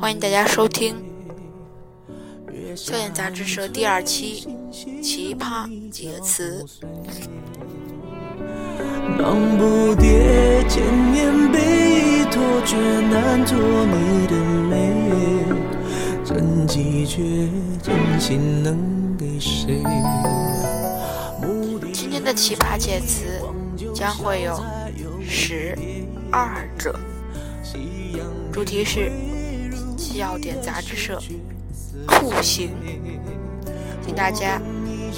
欢迎大家收听《笑点杂志社》第二期《奇葩几个词》。让不迭千年被托，却难托你的美。真迹绝真心能给谁？今天的奇葩解词将会有十二者，主题是笑点杂志社酷刑，请大家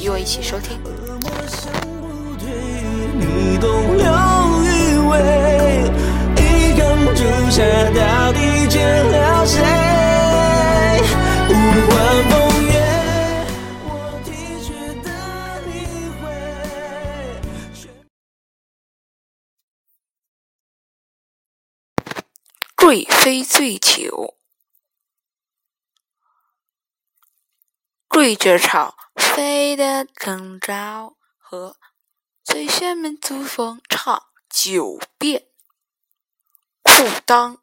与我一起收听。你贵妃醉酒，跪着唱，飞得更高，和最炫民族风唱九遍。裤裆，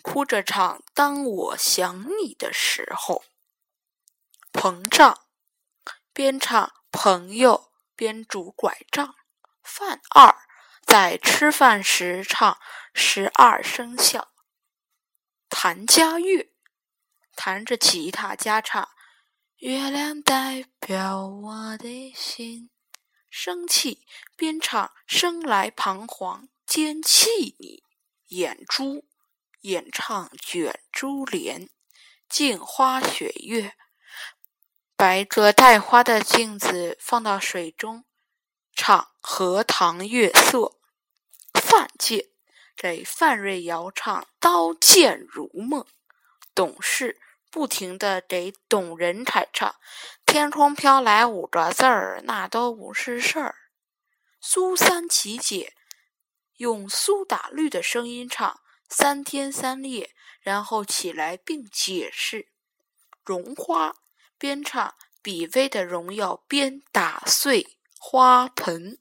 哭着唱，当我想你的时候。膨胀，边唱朋友边拄拐杖。饭二，在吃饭时唱十二生肖。弹家乐，弹着吉他家唱。月亮代表我的心。生气，边唱生来彷徨，兼气你。眼珠，演唱卷珠帘。镜花雪月，白着带花的镜子放到水中，唱荷塘月色。范建。给范瑞瑶唱《刀剑如梦》，董事不停的给董仁凯唱《天空飘来五个字儿》，那都不是事儿。苏三起解用苏打绿的声音唱三天三夜，然后起来并解释。荣花边唱比威的荣耀边打碎花盆。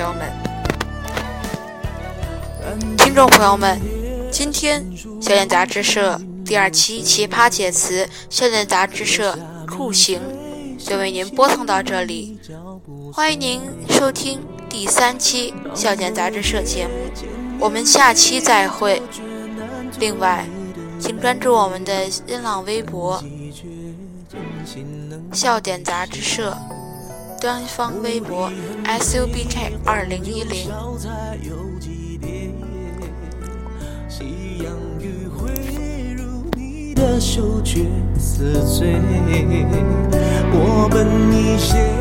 朋友们听众朋友们，今天笑点杂志社第二期奇葩解词，笑点杂志社酷刑就为您播送到这里。欢迎您收听第三期笑点杂志社节目，我们下期再会。另外，请关注我们的新浪微博“笑点杂志社”官方微博 “subk 二零一零”。的羞怯似醉，我。